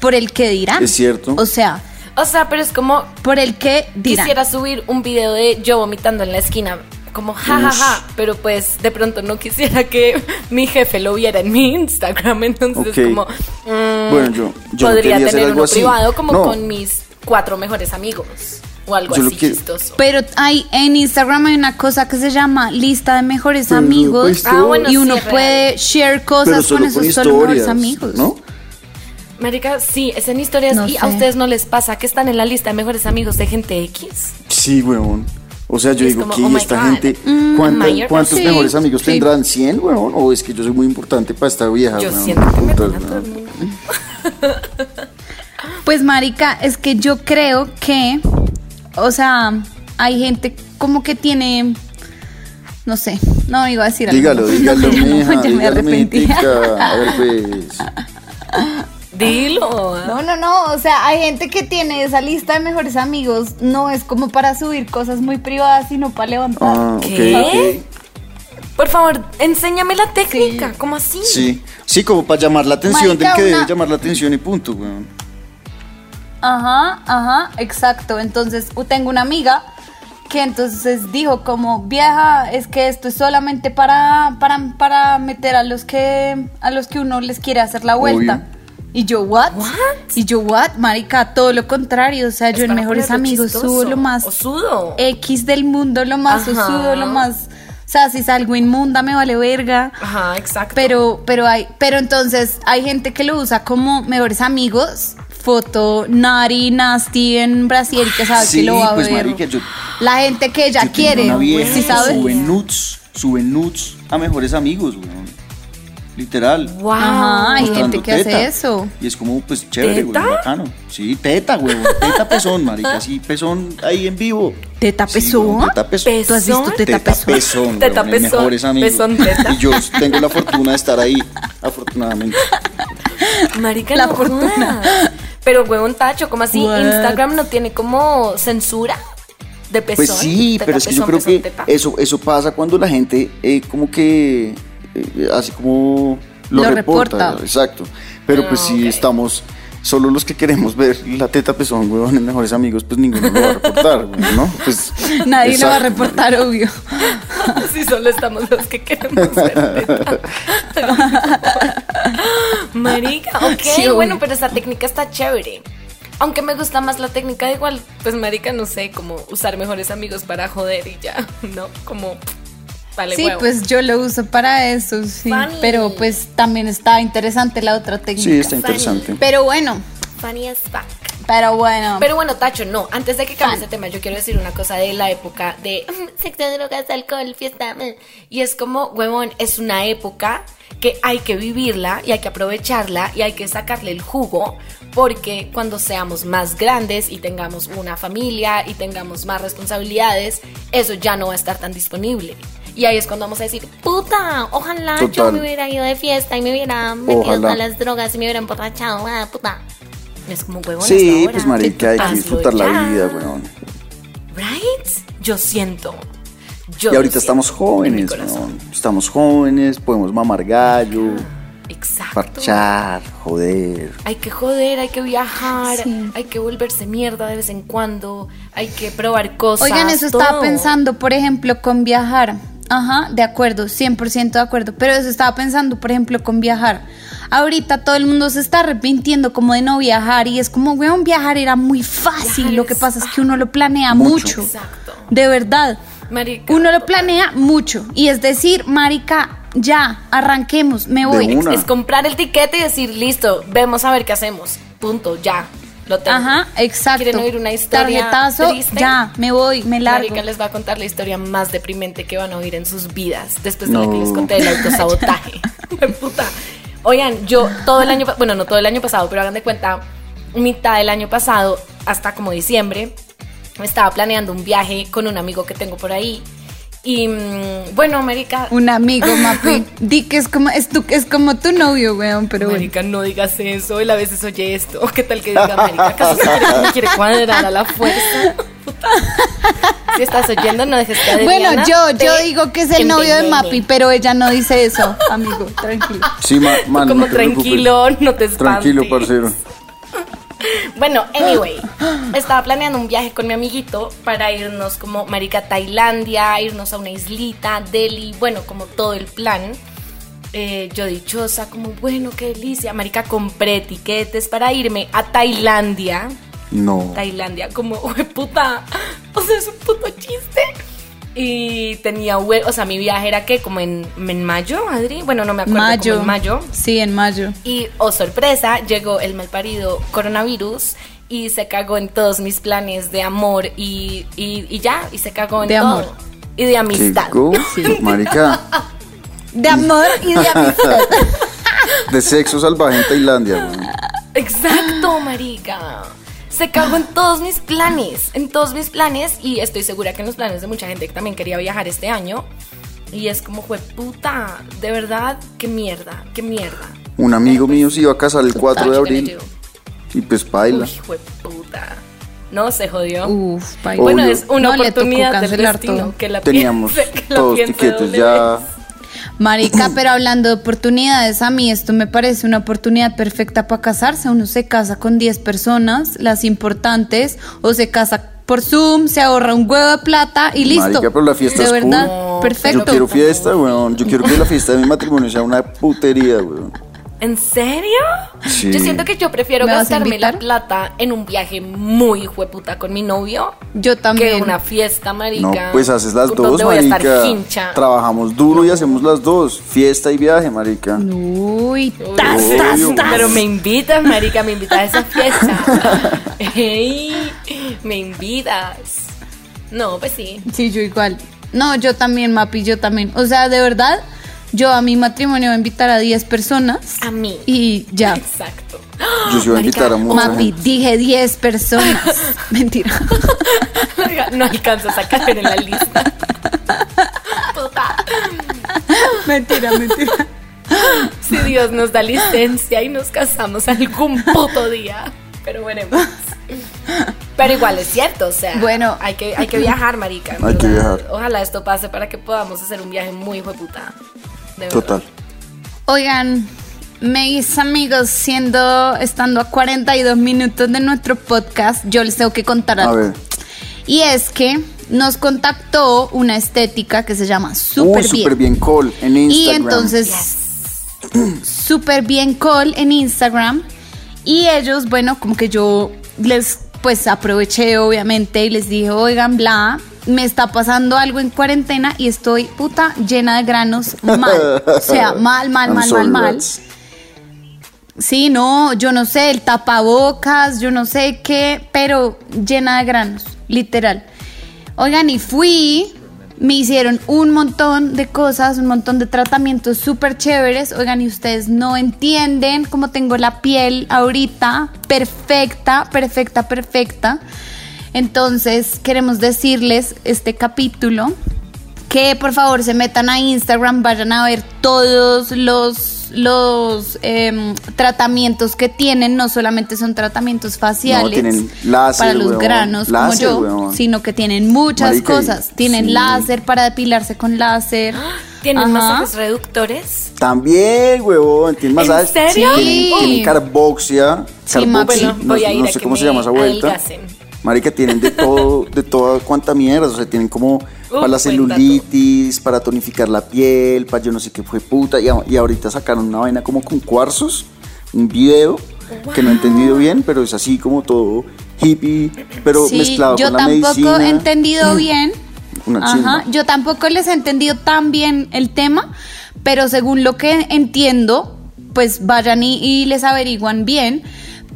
por el que dirán. Es cierto. O sea, O sea, pero es como por el que dirán. quisiera subir un video de yo vomitando en la esquina, como jajaja, pero pues de pronto no quisiera que mi jefe lo viera en mi Instagram, entonces como mm, Bueno, yo- yo no podría hacer tener algo uno así. privado como No. con mis cuatro mejores amigos o algo Yo así que- chistoso. Pero hay en Instagram hay una cosa que se llama lista de mejores Pero amigos pues, Ah, bueno, y sí, uno puede share cosas con con esos solo mejores amigos. ¿no? Marica, sí, es en historias No y a ustedes no les pasa que están en la lista de mejores amigos de gente X. Sí, weón. O sea, yo digo como, que oh esta God. gente, Mm, ¿cuánta- mayor- ¿cuántos Sí, mejores amigos sí. tendrán? ¿100, weón? ¿O es que yo soy muy importante para esta vieja, Yo weón? siento que me Putas. Pues marica, es que yo creo que, o sea, hay gente como que tiene, no sé, no iba a decir algo. Dígalo, No, dígalo, no, mija, ya me dígalo, arrepentí. A ver, pues. Dilo. No, no, no, o sea, hay gente que tiene esa lista de mejores amigos, no es como para subir cosas muy privadas, sino para levantar. Ah, ¿Qué? Por favor, enséñame la técnica, ¿cómo así? Sí, sí, como para llamar la atención Marica, del que una- debe llamar la atención y punto, weón. Ajá, ajá, exacto. Entonces, tengo una amiga que entonces dijo como, vieja, es que esto es solamente para, para, para meter a los que a los que uno les quiere hacer la vuelta. Obvio. Y yo, what? What? Y yo, what? Marica, todo lo contrario. O sea, Es yo en Mejores Amigos chistoso. subo lo más O sudo. X del mundo, lo más Ajá. osudo, lo más... O sea, si salgo inmunda me vale verga. Ajá, exacto. Pero, pero hay, pero entonces hay gente que lo usa como mejores amigos. Foto Nari Nasty en Brasil que sabe Sí, que lo va a pues, ver. marica, yo- la gente que ella Yo tengo quiere, Una vieja ¿sí sabes? Sube nudes, sube nudes a mejores amigos, weón. Literal. Wow. Ajá, hay gente que hace eso. Y es como, pues, chévere, güey, bacano. Sí, teta, güey. Teta pezón, marica. Así, pezón ahí en vivo. ¿Teta Sí, pezón? teta pezón. ¿Tú has visto teta, Teta pezón? pezón, Teta pezón, mejores amigos. pezón teta. Y yo tengo la fortuna de estar ahí, afortunadamente. Marica, La no fortuna. jodas. Pero huevón tacho, ¿cómo así? What? Instagram no tiene como censura de pezón. Pues sí, Teta, pero es que yo creo pezón, que eso, eso pasa cuando la gente eh, como que eh, así como lo, Lo reporta, reporta. Exacto. Pero pues Ah, si ok. estamos solo los que queremos ver la teta pezón, weón, en mejores amigos, pues ninguno lo va a reportar, weón, ¿no? Pues, Nadie lo va a reportar, obvio. Si solo estamos los que queremos ver teta. Marica, ok, Sí, bueno, pero esa técnica está chévere. Aunque me gusta más la técnica igual, pues marica, no sé, como usar mejores amigos para joder y ya, ¿no? Como, vale, sí, huevo. pues yo lo uso para eso, sí. Funny. Pero pues también está interesante la otra técnica. Sí, está interesante. Pero bueno, Funny as fuck. pero bueno. Pero bueno, Tacho, no. Antes de que cambie ese tema, yo quiero decir una cosa de la época de mm, sexo, drogas, alcohol, fiesta. Y es como, huevón, es una época que hay que vivirla y hay que aprovecharla y hay que sacarle el jugo porque cuando seamos más grandes y tengamos una familia y tengamos más responsabilidades, eso ya no va a estar tan disponible. Y ahí es cuando vamos a decir, puta, ojalá yo me hubiera ido de fiesta y me hubiera metido Ojalá. a las drogas y me hubiera emborrachado, ah, puta. Es como, huevón, Sí, pues marica, hay que disfrutar la vida, weón. Right? Yo siento. Yo Y ahorita estamos jóvenes, weón. Estamos jóvenes, podemos mamar gallo, Exacto. parchar, joder. Hay que joder, hay que viajar, Sí. hay que volverse mierda de vez en cuando, hay que probar cosas. Oigan, eso estaba pensando, por ejemplo, con viajar. Ajá, de acuerdo, 100% de acuerdo. Pero eso estaba pensando, por ejemplo, con viajar. Ahorita todo el mundo se está arrepintiendo como de no viajar y es como, weón, viajar era muy fácil. Viajar Lo que es- pasa es que uno lo planea Mucho. mucho. Exacto. De verdad. Marica. Uno lo planea mucho. Y es decir, marica, ya, arranquemos, me voy. una. Es comprar el tiquete y decir, listo, vemos a ver qué hacemos. Punto, ya. Lo tengo. Ajá, exacto. ¿Quieren oír una historia Tarjetazo, triste? ya, me voy, me largo. Marica les va a contar la historia más deprimente que van a oír en sus vidas después de la No. que les conté del autosabotaje. Puta. Oigan, yo todo el año, bueno, no todo el año pasado, pero hagan de cuenta, mitad del año pasado, hasta como diciembre, estaba planeando un viaje con un amigo que tengo por ahí. Y mm, bueno, América, Un amigo, Mapi. Di que es como, es, tu, es como tu novio, weón, pero bueno. Marica, no digas eso, él a veces oye esto. ¿Qué tal que diga, Marica? ¿Acaso se quiere, quiere cuadrar a la fuerza? Puta. Si estás oyendo, no dejes que Bueno, yo, yo digo que es el novio de. Mapi, pero ella no dice eso, amigo, tranquilo. Sí, ma- man, como no te preocupes. tranquilo, no te espantes. Tranquilo, parcero. Bueno, anyway, estaba planeando un viaje con mi amiguito para irnos como marica a Tailandia, irnos a una islita, Delhi, bueno, como todo el plan. Eh, yo dichosa, como bueno, qué delicia, marica, compré tiquetes para irme a Tailandia. No. Tailandia, como, "Hue puta, o sea, es un puto chiste. Y tenía, o sea, mi viaje era que como en, en mayo, Adri, bueno, no me acuerdo, como Mayo. en mayo. Sí, en mayo. Y, oh sorpresa, llegó el malparido coronavirus y se cagó en todos mis planes de amor y, y, y ya, y se cagó en De todo. amor. Y de ¿Qué amistad. go? Marica, De amor y de amistad. de sexo salvaje en Tailandia, weón. Exacto, marica. Se cagó en todos mis planes, en todos mis planes y estoy segura que en los planes de mucha gente que también quería viajar este año. Y es como, fue puta, de verdad, qué mierda, qué mierda. Un amigo mío se iba a casar el 4 de abril y pues baila. Uy, puta. No, se jodió. Uf, paila. Bueno, es una No, oportunidad del destino todo. que la Teníamos piense, que la todos tiquetes ya. Marica, pero hablando de oportunidades, a mí esto me parece una oportunidad perfecta para casarse. Uno se casa con 10 personas, las importantes, o se casa por Zoom, se ahorra un huevo de plata y listo. Marica, pero la fiesta de es verdad, cool. Perfecto. Yo quiero fiesta, weón. Yo quiero que la fiesta de mi matrimonio sea una putería, weón. ¿En serio? Sí. Yo siento que yo prefiero ¿Me vas a gastarme la plata en un viaje muy hijueputa con mi novio Yo que también. una fiesta, marica. No, pues haces las donde dos, voy a estar marica. hincha. Trabajamos duro y hacemos las dos. Fiesta y viaje, marica. Uy, Uy, tas, tas, tas. Pero me invitas, marica, me invitas a esa fiesta. Ey, me invitas. No, pues sí. Sí, yo igual. No, yo también, Mapi, yo también. O sea, de verdad, yo a mi matrimonio voy a invitar a 10 personas. A mí. Y ya. Exacto. Yo sí voy a invitar a mucha gente. dije 10 personas. Mentira. No alcanzo a sacar en la lista. Puta. mentira, mentira. Si Dios nos da licencia y nos casamos algún puto día. Pero veremos. Pero igual es cierto, o sea, Bueno. hay que, hay que viajar, marica. Hay que viajar. Ojalá esto pase para que podamos hacer un viaje muy hijo de verdad. Total. Oigan, mis amigos, siendo, estando a 42 minutos de nuestro podcast, yo les tengo que contar A algo. ver. Y es que nos contactó una estética que se llama Super Bien. bien call en Y Instagram. entonces, Super Bien Call en Instagram. Y ellos, bueno, como que yo les, pues aproveché obviamente y les dije, oigan, bla, me está pasando algo en cuarentena y estoy puta llena de granos mal. O sea, mal, mal, mal, mal, mal. Sí, no, yo no sé, el tapabocas, yo no sé qué, pero llena de granos, literal. Oigan, y fui, me hicieron un montón de cosas, un montón de tratamientos súper chéveres. Oigan, y ustedes no entienden cómo tengo la piel ahorita, perfecta, perfecta, perfecta. Entonces, queremos decirles este capítulo que por favor se metan a Instagram, vayan a ver todos los, los em, tratamientos que tienen. No solamente son tratamientos faciales tienen láser, para los weón. granos Láser, como yo, weón. sino que tienen muchas Marica, cosas. Tienen sí. láser para depilarse con láser. ¿Tienen Ajá. masajes reductores? También, huevón. Tienen ¿En masajes. serio? Tienen, Sí. tienen carboxia. Sí, carboxi, Bueno, no, voy a ir no a sé que cómo se llama esa vuelta. adelgacen. Marica, tienen de todo, de toda cuanta mierda. O sea, tienen como para la celulitis, para tonificar la piel, para yo no sé qué fue puta. Y, y ahorita sacaron una vaina como con cuarzos, un video que no he entendido bien, pero es así como todo hippie, pero Sí, mezclado yo con la tampoco medicina. he entendido bien. Una Ajá, yo tampoco les he entendido tan bien el tema, pero según lo que entiendo, pues vayan y, y les averiguan bien,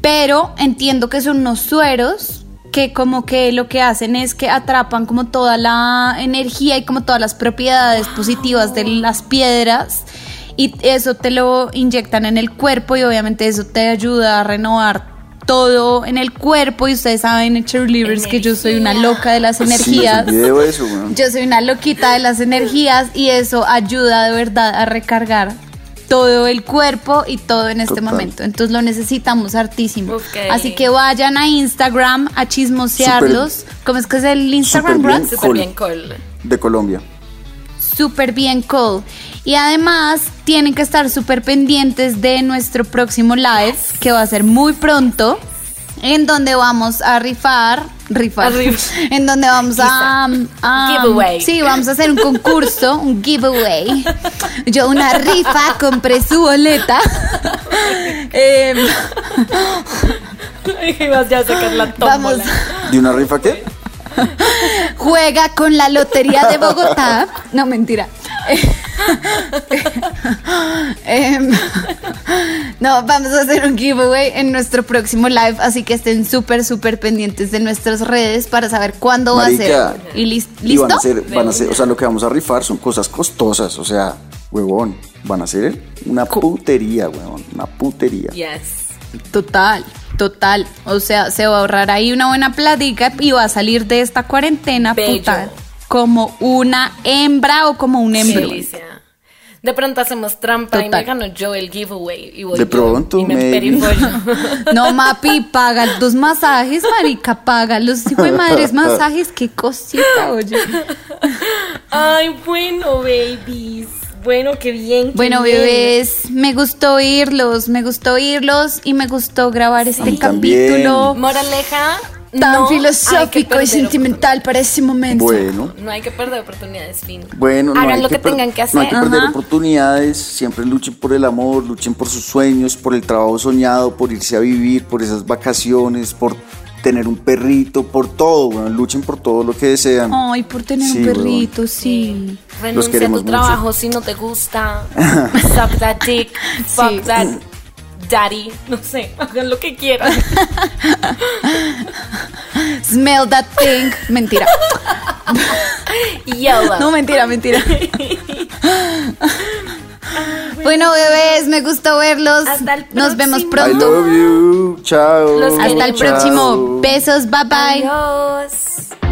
pero entiendo que son unos sueros que como que lo que hacen es que atrapan como toda la energía y como todas las propiedades positivas de las piedras y eso te lo inyectan en el cuerpo y obviamente eso te ayuda a renovar todo en el cuerpo y ustedes saben en Cheerleaders que yo soy una loca de las Sí, energías. video eso. Yo soy una loquita de las energías y eso ayuda de verdad a recargar todo el cuerpo y todo en este Total. momento. Entonces lo necesitamos hartísimo. Ok. Así que vayan a Instagram a chismosearlos. ¿Cómo es que es el Instagram, Súper bien. Brad? Cool. bien. De Colombia. Súper bien, Cole. Y además tienen que estar súper pendientes de nuestro próximo live, que va a ser muy pronto. En donde vamos a rifar, rifar, A rif- en donde vamos a, Giveaway. sí, vamos a hacer un concurso, un giveaway. Yo una rifa, compré su boleta. Em, Ibas ya a sacar la vamos. ¿De una rifa qué? juega con la lotería de Bogotá. No, mentira. Em, no, vamos a hacer un giveaway en nuestro próximo live, así que estén súper, súper pendientes de nuestras redes para saber cuándo va a ser. ¿Y lis- Y listo? van a ser, van a ser, o sea, lo que vamos a rifar son cosas costosas, o sea, huevón, van a ser una putería, huevón, una putería. Yes. Total, total. O sea, se va a ahorrar ahí una buena plática y va a salir de esta cuarentena Bello. puta, como una hembra o como un hembro. De pronto hacemos trampa y Total. me gano yo el giveaway. Y voy De pronto, y me. No, Mapi, paga los masajes, marica, paga los hijos de madres masajes, qué cosita, oye. Ay, bueno, babies. Bueno, qué bien. qué Bueno, bien. bebés, me gustó oírlos, me gustó oírlos y me gustó grabar este capítulo Moraleja. Tan no filosófico y sentimental para ese momento. Bueno, No hay que perder oportunidades, fin. bueno, no Hagan hay lo que, tengan que hacer. No hay que perder Ajá. oportunidades, siempre luchen por el amor, luchen por sus sueños, por el trabajo soñado, por irse a vivir, por esas vacaciones, por tener un perrito, por todo, bueno, luchen por todo lo que desean. Ay, por tener Sí, un perrito, sí. Renuncia a queremos tu mucho. trabajo si no te gusta. Suck that dick. Fuck Sí. that daddy. No sé, hagan lo que quieran. Smell that thing. Mentira. YOLO. No, mentira, mentira. Bueno, bebés, me gustó verlos. Hasta el Nos vemos. I pronto. love you. Chao. Los Hasta el próximo. Besos, bye bye. Adiós.